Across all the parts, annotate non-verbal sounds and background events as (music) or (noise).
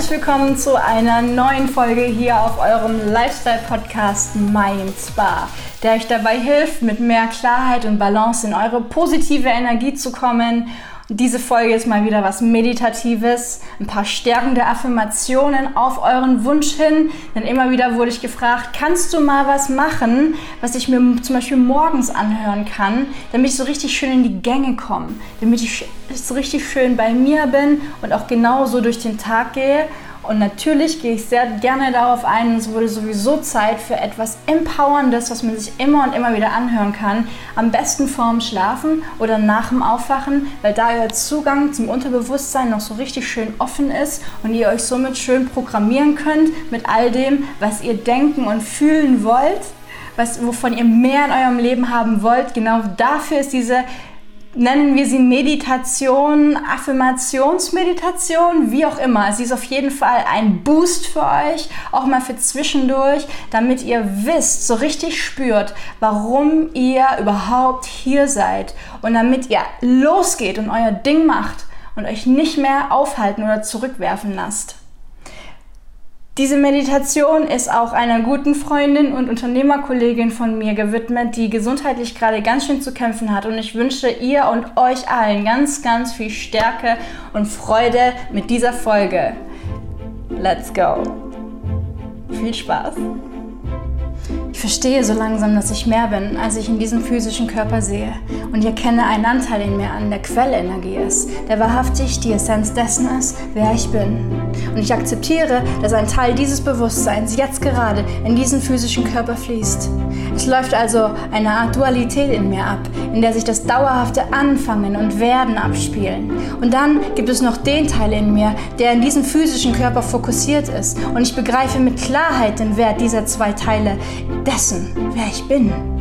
Herzlich willkommen zu einer neuen Folge hier auf eurem Lifestyle-Podcast Mein Spa, der euch dabei hilft, mit mehr Klarheit und Balance in eure positive Energie zu kommen diese Folge ist mal wieder was Meditatives, ein paar stärkende Affirmationen auf euren Wunsch hin. Denn immer wieder wurde ich gefragt, kannst du mal was machen, was ich mir zum Beispiel morgens anhören kann, damit ich so richtig schön in die Gänge komme, damit ich so richtig schön bei mir bin und auch genauso durch den Tag gehe. Und natürlich gehe ich sehr gerne darauf ein, es wurde sowieso Zeit für etwas Empowerndes, was man sich immer und immer wieder anhören kann. Am besten vorm Schlafen oder nach dem Aufwachen, weil da euer Zugang zum Unterbewusstsein noch so richtig schön offen ist und ihr euch somit schön programmieren könnt mit all dem, was ihr denken und fühlen wollt. Was, wovon ihr mehr in eurem Leben haben wollt. Genau dafür ist diese nennen wir sie Meditation, Affirmationsmeditation, wie auch immer. Sie ist auf jeden Fall ein Boost für euch, auch mal für zwischendurch, damit ihr wisst, so richtig spürt, warum ihr überhaupt hier seid und damit ihr losgeht und euer Ding macht und euch nicht mehr aufhalten oder zurückwerfen lasst. Diese Meditation ist auch einer guten Freundin und Unternehmerkollegin von mir gewidmet, die gesundheitlich gerade ganz schön zu kämpfen hat. Und ich wünsche ihr und euch allen ganz, ganz viel Stärke und Freude mit dieser Folge. Let's go. Viel Spaß. Ich verstehe so langsam, dass ich mehr bin, als ich in diesem physischen Körper sehe. Und ich erkenne einen Anteil in mir an, der Quellenergie ist, der wahrhaftig die Essenz dessen ist, wer ich bin. Und ich akzeptiere, dass ein Teil dieses Bewusstseins jetzt gerade in diesen physischen Körper fließt. Es läuft also eine Art Dualität in mir ab, in der sich das dauerhafte Anfangen und Werden abspielen. Und dann gibt es noch den Teil in mir, der in diesem physischen Körper fokussiert ist. Und ich begreife mit Klarheit den Wert dieser zwei Teile dessen, wer ich bin.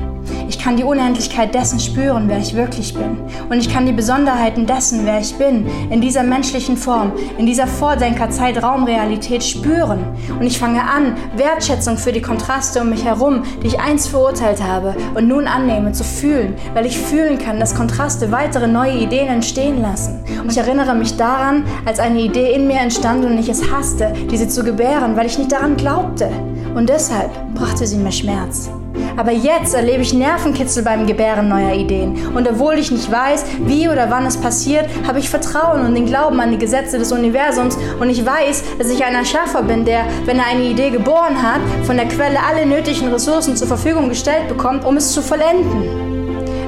Ich kann die Unendlichkeit dessen spüren, wer ich wirklich bin. Und ich kann die Besonderheiten dessen, wer ich bin, in dieser menschlichen Form, in dieser Vordenker-Zeitraumrealität spüren. Und ich fange an, Wertschätzung für die Kontraste um mich herum, die ich einst verurteilt habe und nun annehme, zu fühlen, weil ich fühlen kann, dass Kontraste weitere neue Ideen entstehen lassen. Und ich erinnere mich daran, als eine Idee in mir entstand und ich es hasste, diese zu gebären, weil ich nicht daran glaubte. Und deshalb brachte sie mir Schmerz. Aber jetzt erlebe ich Nervenkitzel beim Gebären neuer Ideen. Und obwohl ich nicht weiß, wie oder wann es passiert, habe ich Vertrauen und den Glauben an die Gesetze des Universums. Und ich weiß, dass ich ein Erschaffer bin, der, wenn er eine Idee geboren hat, von der Quelle alle nötigen Ressourcen zur Verfügung gestellt bekommt, um es zu vollenden.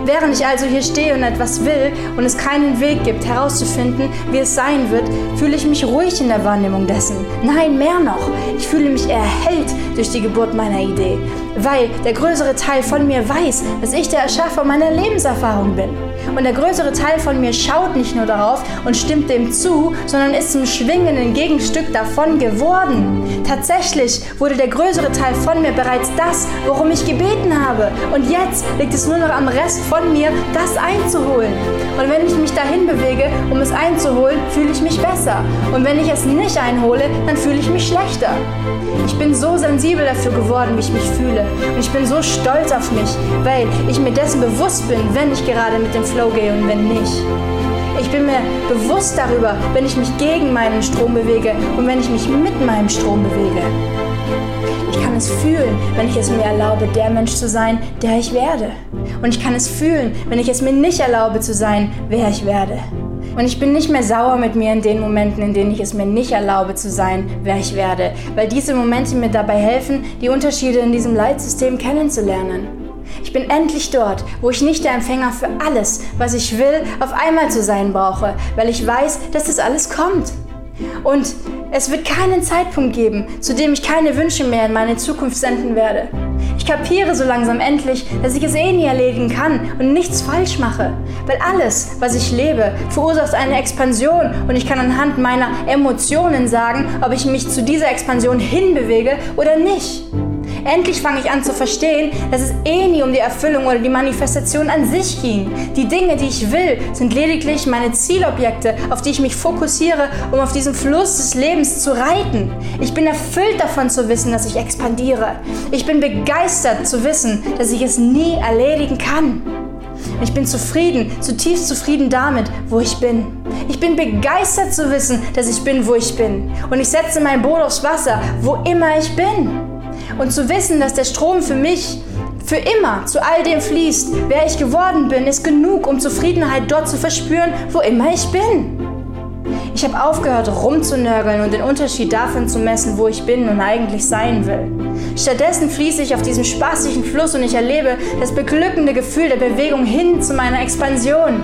Während ich also hier stehe und etwas will und es keinen Weg gibt, herauszufinden, wie es sein wird, fühle ich mich ruhig in der Wahrnehmung dessen. Nein, mehr noch. Ich fühle mich erhellt durch die Geburt meiner Idee, weil der größere Teil von mir weiß, dass ich der Erschaffer meiner Lebenserfahrung bin. Und der größere Teil von mir schaut nicht nur darauf und stimmt dem zu, sondern ist zum schwingenden Gegenstück davon geworden. Tatsächlich wurde der größere Teil von mir bereits das, worum ich gebeten habe. Und jetzt liegt es nur noch am Rest von mir, das einzuholen. Und wenn ich mich dahin bewege, um es einzuholen, fühle ich mich besser. Und wenn ich es nicht einhole, dann fühle ich mich schlechter. Ich bin so sensibel dafür geworden, wie ich mich fühle. Und ich bin so stolz auf mich, weil ich mir dessen bewusst bin, wenn ich gerade mit dem Flow gehe und wenn nicht. Ich bin mir bewusst darüber, wenn ich mich gegen meinen Strom bewege und wenn ich mich mit meinem Strom bewege. Ich kann es fühlen, wenn ich es mir erlaube, der Mensch zu sein, der ich werde. Und ich kann es fühlen, wenn ich es mir nicht erlaube zu sein, wer ich werde. Und ich bin nicht mehr sauer mit mir in den Momenten, in denen ich es mir nicht erlaube zu sein, wer ich werde, weil diese Momente mir dabei helfen, die Unterschiede in diesem Leitsystem kennenzulernen. Ich bin endlich dort, wo ich nicht der Empfänger für alles, was ich will, auf einmal zu sein brauche, weil ich weiß, dass das alles kommt. Und es wird keinen Zeitpunkt geben, zu dem ich keine Wünsche mehr in meine Zukunft senden werde. Ich kapiere so langsam endlich, dass ich es eh nie erledigen kann und nichts falsch mache. Weil alles, was ich lebe, verursacht eine Expansion und ich kann anhand meiner Emotionen sagen, ob ich mich zu dieser Expansion hinbewege oder nicht. Endlich fange ich an zu verstehen, dass es eh nie um die Erfüllung oder die Manifestation an sich ging. Die Dinge, die ich will, sind lediglich meine Zielobjekte, auf die ich mich fokussiere, um auf diesem Fluss des Lebens zu reiten. Ich bin erfüllt davon zu wissen, dass ich expandiere. Ich bin begeistert zu wissen, dass ich es nie erledigen kann. Ich bin zutiefst zufrieden damit, wo ich bin. Ich bin begeistert zu wissen, dass ich bin, wo ich bin. Und ich setze mein Boot aufs Wasser, wo immer ich bin. Und zu wissen, dass der Strom für mich für immer zu all dem fließt, wer ich geworden bin, ist genug, um Zufriedenheit dort zu verspüren, wo immer ich bin. Ich habe aufgehört, rumzunörgeln und den Unterschied davon zu messen, wo ich bin und eigentlich sein will. Stattdessen fließe ich auf diesem spaßigen Fluss und ich erlebe das beglückende Gefühl der Bewegung hin zu meiner Expansion.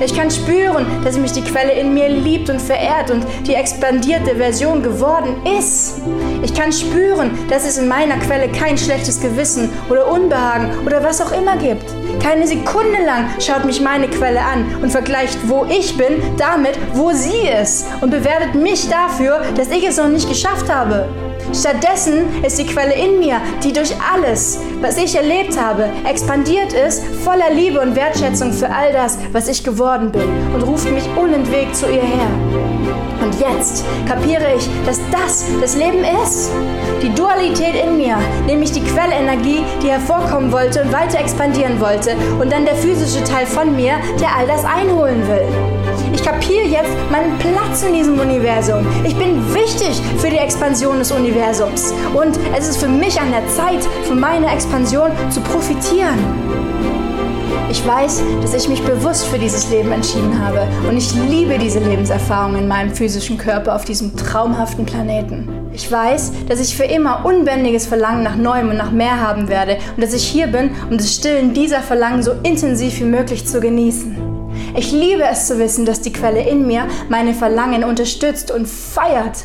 Ich kann spüren, dass mich die Quelle in mir liebt und verehrt und die expandierte Version geworden ist. Ich kann spüren, dass es in meiner Quelle kein schlechtes Gewissen oder Unbehagen oder was auch immer gibt. Keine Sekunde lang schaut mich meine Quelle an und vergleicht, wo ich bin, damit, wo sie ist und bewertet mich dafür, dass ich es noch nicht geschafft habe. Stattdessen ist die Quelle in mir, die durch alles, was ich erlebt habe, expandiert ist, voller Liebe und Wertschätzung für all das, was ich geworden bin und ruft mich unentwegt zu ihr her. Und jetzt kapiere ich, dass das das Leben ist. Die Dualität in mir, nämlich die Quellenergie, die hervorkommen wollte und weiter expandieren wollte, und dann der physische Teil von mir, der all das einholen will. Ich kapiere jetzt meinen Platz in diesem Universum. Ich bin wichtig für die Expansion des Universums. Und es ist für mich an der Zeit, von meiner Expansion zu profitieren. Ich weiß, dass ich mich bewusst für dieses Leben entschieden habe und ich liebe diese Lebenserfahrung in meinem physischen Körper auf diesem traumhaften Planeten. Ich weiß, dass ich für immer unbändiges Verlangen nach Neuem und nach mehr haben werde und dass ich hier bin, um das Stillen dieser Verlangen so intensiv wie möglich zu genießen. Ich liebe es zu wissen, dass die Quelle in mir meine Verlangen unterstützt und feiert.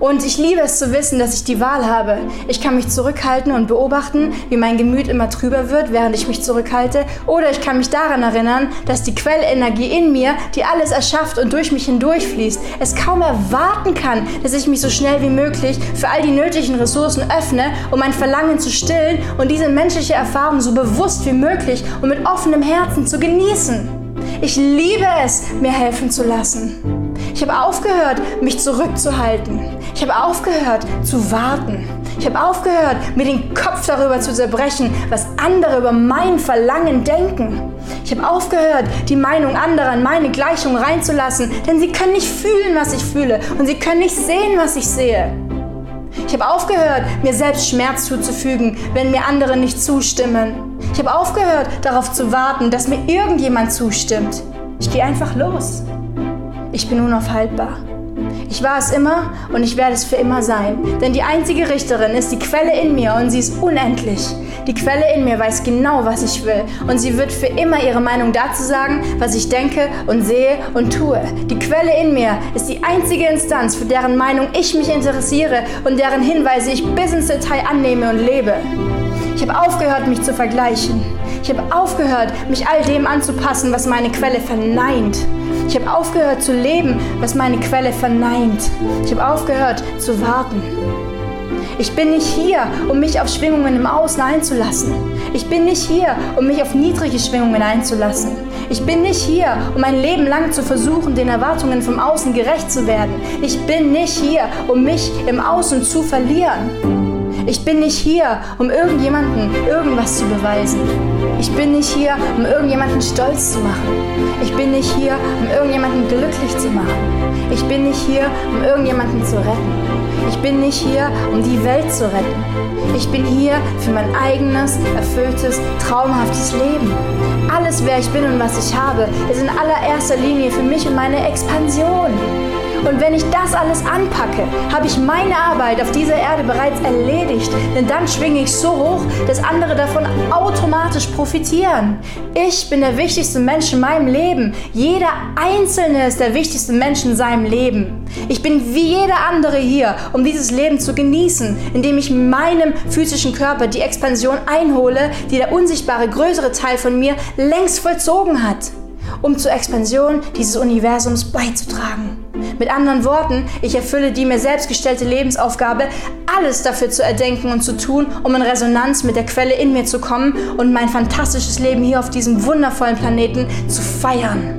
Und ich liebe es zu wissen, dass ich die Wahl habe. Ich kann mich zurückhalten und beobachten, wie mein Gemüt immer trüber wird, während ich mich zurückhalte. Oder ich kann mich daran erinnern, dass die Quellenergie in mir, die alles erschafft und durch mich hindurchfließt, es kaum erwarten kann, dass ich mich so schnell wie möglich für all die nötigen Ressourcen öffne, um mein Verlangen zu stillen und diese menschliche Erfahrung so bewusst wie möglich und mit offenem Herzen zu genießen. Ich liebe es, mir helfen zu lassen. Ich habe aufgehört, mich zurückzuhalten. Ich habe aufgehört zu warten. Ich habe aufgehört, mir den Kopf darüber zu zerbrechen, was andere über mein Verlangen denken. Ich habe aufgehört, die Meinung anderer in meine Gleichung reinzulassen, denn sie können nicht fühlen, was ich fühle und sie können nicht sehen, was ich sehe. Ich habe aufgehört, mir selbst Schmerz zuzufügen, wenn mir andere nicht zustimmen. Ich habe aufgehört, darauf zu warten, dass mir irgendjemand zustimmt. Ich gehe einfach los. Ich bin unaufhaltbar. Ich war es immer und ich werde es für immer sein. Denn die einzige Richterin ist die Quelle in mir und sie ist unendlich. Die Quelle in mir weiß genau, was ich will und sie wird für immer ihre Meinung dazu sagen, was ich denke und sehe und tue. Die Quelle in mir ist die einzige Instanz, für deren Meinung ich mich interessiere und deren Hinweise ich bis ins Detail annehme und lebe. Ich habe aufgehört, mich zu vergleichen. Ich habe aufgehört, mich all dem anzupassen, was meine Quelle verneint. Ich habe aufgehört zu leben, was meine Quelle verneint. Ich habe aufgehört zu warten. Ich bin nicht hier, um mich auf Schwingungen im Außen einzulassen. Ich bin nicht hier, um mich auf niedrige Schwingungen einzulassen. Ich bin nicht hier, um ein Leben lang zu versuchen, den Erwartungen vom Außen gerecht zu werden. Ich bin nicht hier, um mich im Außen zu verlieren. Ich bin nicht hier, um irgendjemanden irgendwas zu beweisen. Ich bin nicht hier, um irgendjemanden stolz zu machen. Ich bin nicht hier, um irgendjemanden glücklich zu machen. Ich bin nicht hier, um irgendjemanden zu retten. Ich bin nicht hier, um die Welt zu retten. Ich bin hier für mein eigenes, erfülltes, traumhaftes Leben. Alles, wer ich bin und was ich habe, ist in allererster Linie für mich und meine Expansion. Und wenn ich das alles anpacke, habe ich meine Arbeit auf dieser Erde bereits erledigt. Denn dann schwinge ich so hoch, dass andere davon automatisch profitieren. Ich bin der wichtigste Mensch in meinem Leben. Jeder Einzelne ist der wichtigste Mensch in seinem Leben. Ich bin wie jeder andere hier, um dieses Leben zu genießen, indem ich meinem physischen Körper die Expansion einhole, die der unsichtbare größere Teil von mir längst vollzogen hat um zur Expansion dieses Universums beizutragen. Mit anderen Worten, ich erfülle die mir selbst gestellte Lebensaufgabe, alles dafür zu erdenken und zu tun, um in Resonanz mit der Quelle in mir zu kommen und mein fantastisches Leben hier auf diesem wundervollen Planeten zu feiern.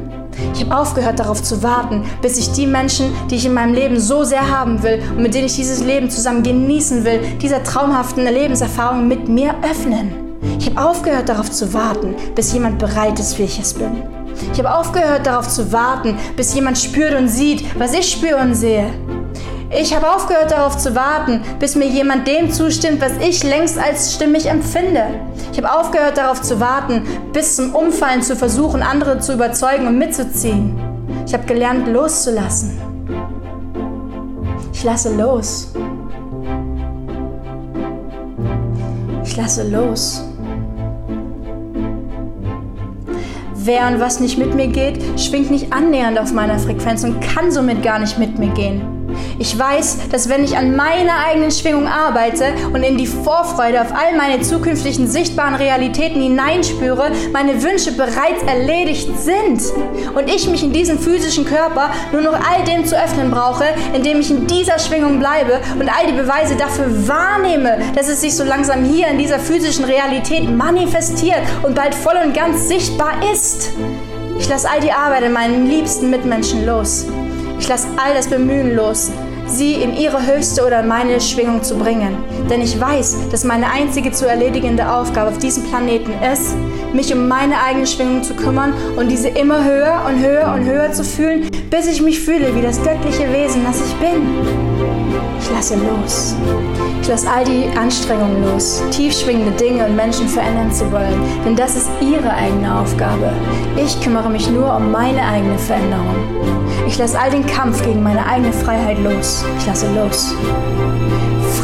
Ich habe aufgehört darauf zu warten, bis sich die Menschen, die ich in meinem Leben so sehr haben will und mit denen ich dieses Leben zusammen genießen will, dieser traumhaften Lebenserfahrung mit mir öffnen. Ich habe aufgehört darauf zu warten, bis jemand bereit ist, wie ich es bin. Ich habe aufgehört darauf zu warten, bis jemand spürt und sieht, was ich spüre und sehe. Ich habe aufgehört darauf zu warten, bis mir jemand dem zustimmt, was ich längst als stimmig empfinde. Ich habe aufgehört darauf zu warten, bis zum Umfallen zu versuchen, andere zu überzeugen und mitzuziehen. Ich habe gelernt loszulassen. Ich lasse los. Ich lasse los. Wer und was nicht mit mir geht, schwingt nicht annähernd auf meiner Frequenz und kann somit gar nicht mit mir gehen. Ich weiß, dass wenn ich an meiner eigenen Schwingung arbeite und in die Vorfreude auf all meine zukünftigen sichtbaren Realitäten hineinspüre, meine Wünsche bereits erledigt sind und ich mich in diesem physischen Körper nur noch all dem zu öffnen brauche, indem ich in dieser Schwingung bleibe und all die Beweise dafür wahrnehme, dass es sich so langsam hier in dieser physischen Realität manifestiert und bald voll und ganz sichtbar ist. Ich lasse all die Arbeit in meinen liebsten Mitmenschen los. Ich lasse all das Bemühen los, sie in ihre höchste oder meine Schwingung zu bringen. Denn ich weiß, dass meine einzige zu erledigende Aufgabe auf diesem Planeten ist, mich um meine eigene Schwingung zu kümmern und diese immer höher und höher und höher zu fühlen, bis ich mich fühle wie das göttliche Wesen, das ich bin. Ich lasse los. Ich lasse all die Anstrengungen los, tiefschwingende Dinge und Menschen verändern zu wollen, denn das ist ihre eigene Aufgabe. Ich kümmere mich nur um meine eigene Veränderung. Ich lasse all den Kampf gegen meine eigene Freiheit los. Ich lasse los.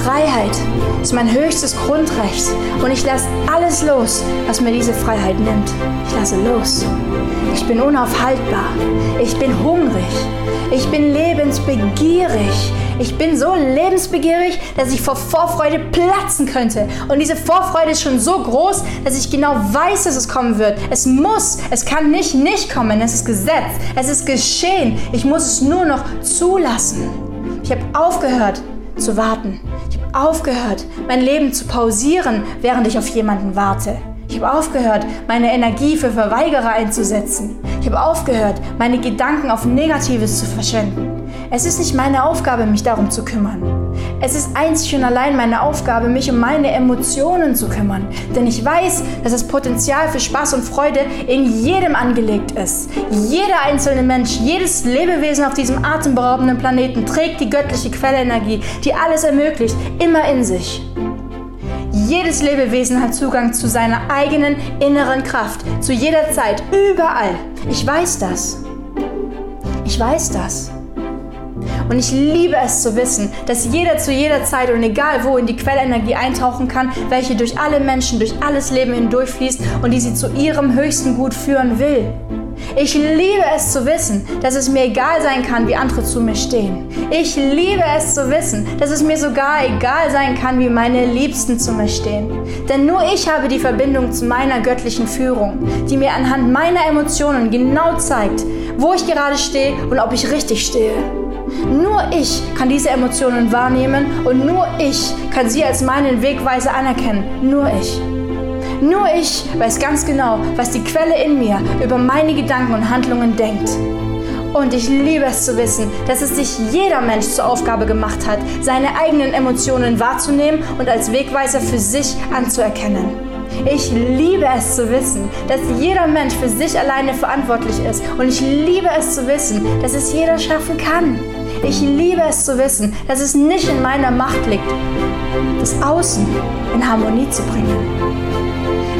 Freiheit ist mein höchstes Grundrecht und ich lasse alles los, was mir diese Freiheit nimmt. Ich lasse los. Ich bin unaufhaltbar. Ich bin hungrig. Ich bin lebensbegierig. Ich bin so lebensbegierig, dass ich vor Vorfreude platzen könnte. Und diese Vorfreude ist schon so groß, dass ich genau weiß, dass es kommen wird. Es muss, es kann nicht nicht kommen. Es ist Gesetz. Es ist geschehen. Ich muss es nur noch zulassen. Ich habe aufgehört zu warten. Ich habe aufgehört, mein Leben zu pausieren, während ich auf jemanden warte. Ich habe aufgehört, meine Energie für Verweigerer einzusetzen. Ich habe aufgehört, meine Gedanken auf Negatives zu verschwenden. Es ist nicht meine Aufgabe, mich darum zu kümmern. Es ist einzig und allein meine Aufgabe, mich um meine Emotionen zu kümmern. Denn ich weiß, dass das Potenzial für Spaß und Freude in jedem angelegt ist. Jeder einzelne Mensch, jedes Lebewesen auf diesem atemberaubenden Planeten trägt die göttliche Quellenergie, die alles ermöglicht, immer in sich. Jedes Lebewesen hat Zugang zu seiner eigenen inneren Kraft, zu jeder Zeit, überall. Ich weiß das. Ich weiß das. Und ich liebe es zu wissen, dass jeder zu jeder Zeit und egal wo in die Quellenergie eintauchen kann, welche durch alle Menschen, durch alles Leben hindurchfließt und die sie zu ihrem höchsten Gut führen will. Ich liebe es zu wissen, dass es mir egal sein kann, wie andere zu mir stehen. Ich liebe es zu wissen, dass es mir sogar egal sein kann, wie meine Liebsten zu mir stehen. Denn nur ich habe die Verbindung zu meiner göttlichen Führung, die mir anhand meiner Emotionen genau zeigt, wo ich gerade stehe und ob ich richtig stehe. Nur ich kann diese Emotionen wahrnehmen und nur ich kann sie als meinen Wegweiser anerkennen. Nur ich. Nur ich weiß ganz genau, was die Quelle in mir über meine Gedanken und Handlungen denkt. Und ich liebe es zu wissen, dass es sich jeder Mensch zur Aufgabe gemacht hat, seine eigenen Emotionen wahrzunehmen und als Wegweiser für sich anzuerkennen. Ich liebe es zu wissen, dass jeder Mensch für sich alleine verantwortlich ist. Und ich liebe es zu wissen, dass es jeder schaffen kann. Ich liebe es zu wissen, dass es nicht in meiner Macht liegt, das Außen in Harmonie zu bringen.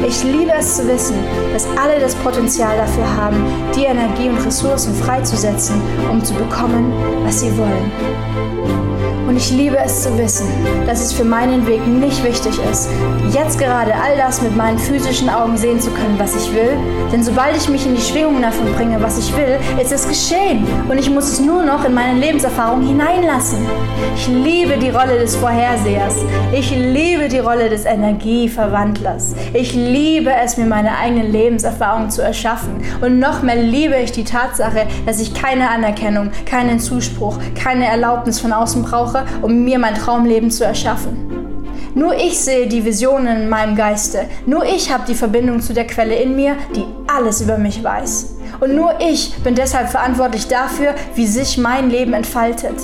Ich liebe es zu wissen, dass alle das Potenzial dafür haben, die Energie und Ressourcen freizusetzen, um zu bekommen, was sie wollen. Und ich liebe es zu wissen, dass es für meinen Weg nicht wichtig ist, jetzt gerade all das mit meinen physischen Augen sehen zu können, was ich will. Denn sobald ich mich in die Schwingungen davon bringe, was ich will, ist es geschehen. Und ich muss es nur noch in meine Lebenserfahrung hineinlassen. Ich liebe die Rolle des Vorhersehers. Ich liebe die Rolle des Energieverwandlers. Ich liebe es, mir meine eigene Lebenserfahrung zu erschaffen. Und noch mehr liebe ich die Tatsache, dass ich keine Anerkennung, keinen Zuspruch, keine Erlaubnis von außen brauche, um mir mein Traumleben zu erschaffen. Nur ich sehe die Visionen in meinem Geiste. Nur ich habe die Verbindung zu der Quelle in mir, die alles über mich weiß. Und nur ich bin deshalb verantwortlich dafür, wie sich mein Leben entfaltet.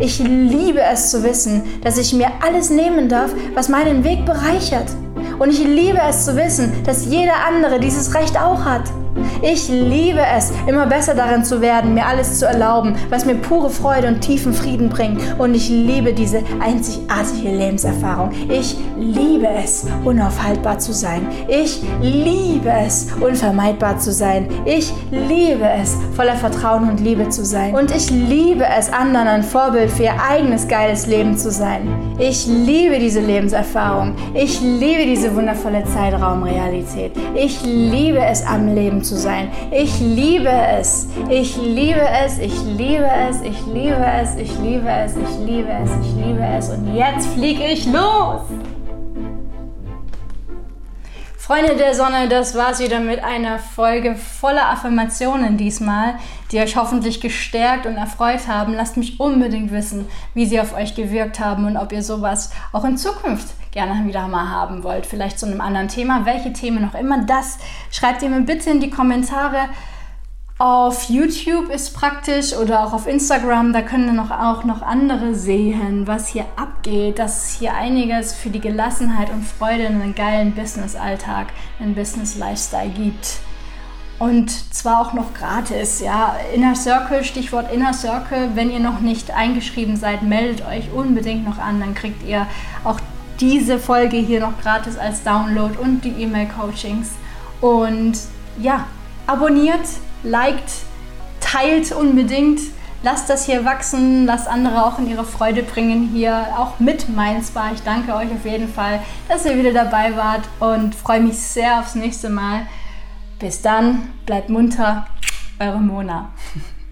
Ich liebe es zu wissen, dass ich mir alles nehmen darf, was meinen Weg bereichert. Und ich liebe es zu wissen, dass jeder andere dieses Recht auch hat. Ich liebe es, immer besser darin zu werden, mir alles zu erlauben, was mir pure Freude und tiefen Frieden bringt. Und ich liebe diese einzigartige Lebenserfahrung. Ich liebe es, unaufhaltbar zu sein. Ich liebe es, unvermeidbar zu sein. Ich liebe es, voller Vertrauen und Liebe zu sein. Und ich liebe es, anderen ein Vorbild für ihr eigenes geiles Leben zu sein. Ich liebe diese Lebenserfahrung. Ich liebe diese wundervolle Zeitraumrealität. Ich liebe es, am Leben zu sein. Ich liebe es. Ich liebe es. Ich liebe es. Ich liebe es. Ich liebe es. Ich liebe es. Ich liebe es. Und jetzt fliege ich los. Freunde der Sonne, das war's wieder mit einer Folge voller Affirmationen diesmal, die euch hoffentlich gestärkt und erfreut haben. Lasst mich unbedingt wissen, wie sie auf euch gewirkt haben und ob ihr sowas auch in Zukunft gerne wieder mal haben wollt. Vielleicht zu einem anderen Thema, welche Themen noch immer. Das schreibt ihr mir bitte in die Kommentare. Auf YouTube ist praktisch oder auch auf Instagram, da können noch, auch noch andere sehen, was hier abgeht, dass hier einiges für die Gelassenheit und Freude in einem geilen Business-Alltag, einen Business-Lifestyle gibt. Und zwar auch noch gratis, ja. Inner Circle, Stichwort Inner Circle. Wenn ihr noch nicht eingeschrieben seid, meldet euch unbedingt noch an. Dann kriegt ihr auch diese Folge hier noch gratis als Download und die E-Mail-Coachings. Und ja, abonniert, liked, teilt unbedingt. Lasst das hier wachsen, lasst andere auch in ihre Freude bringen hier, auch mit Mainspa. Ich danke euch auf jeden Fall, dass ihr wieder dabei wart und freue mich sehr aufs nächste Mal. Bis dann, bleibt munter, eure Mona. (laughs)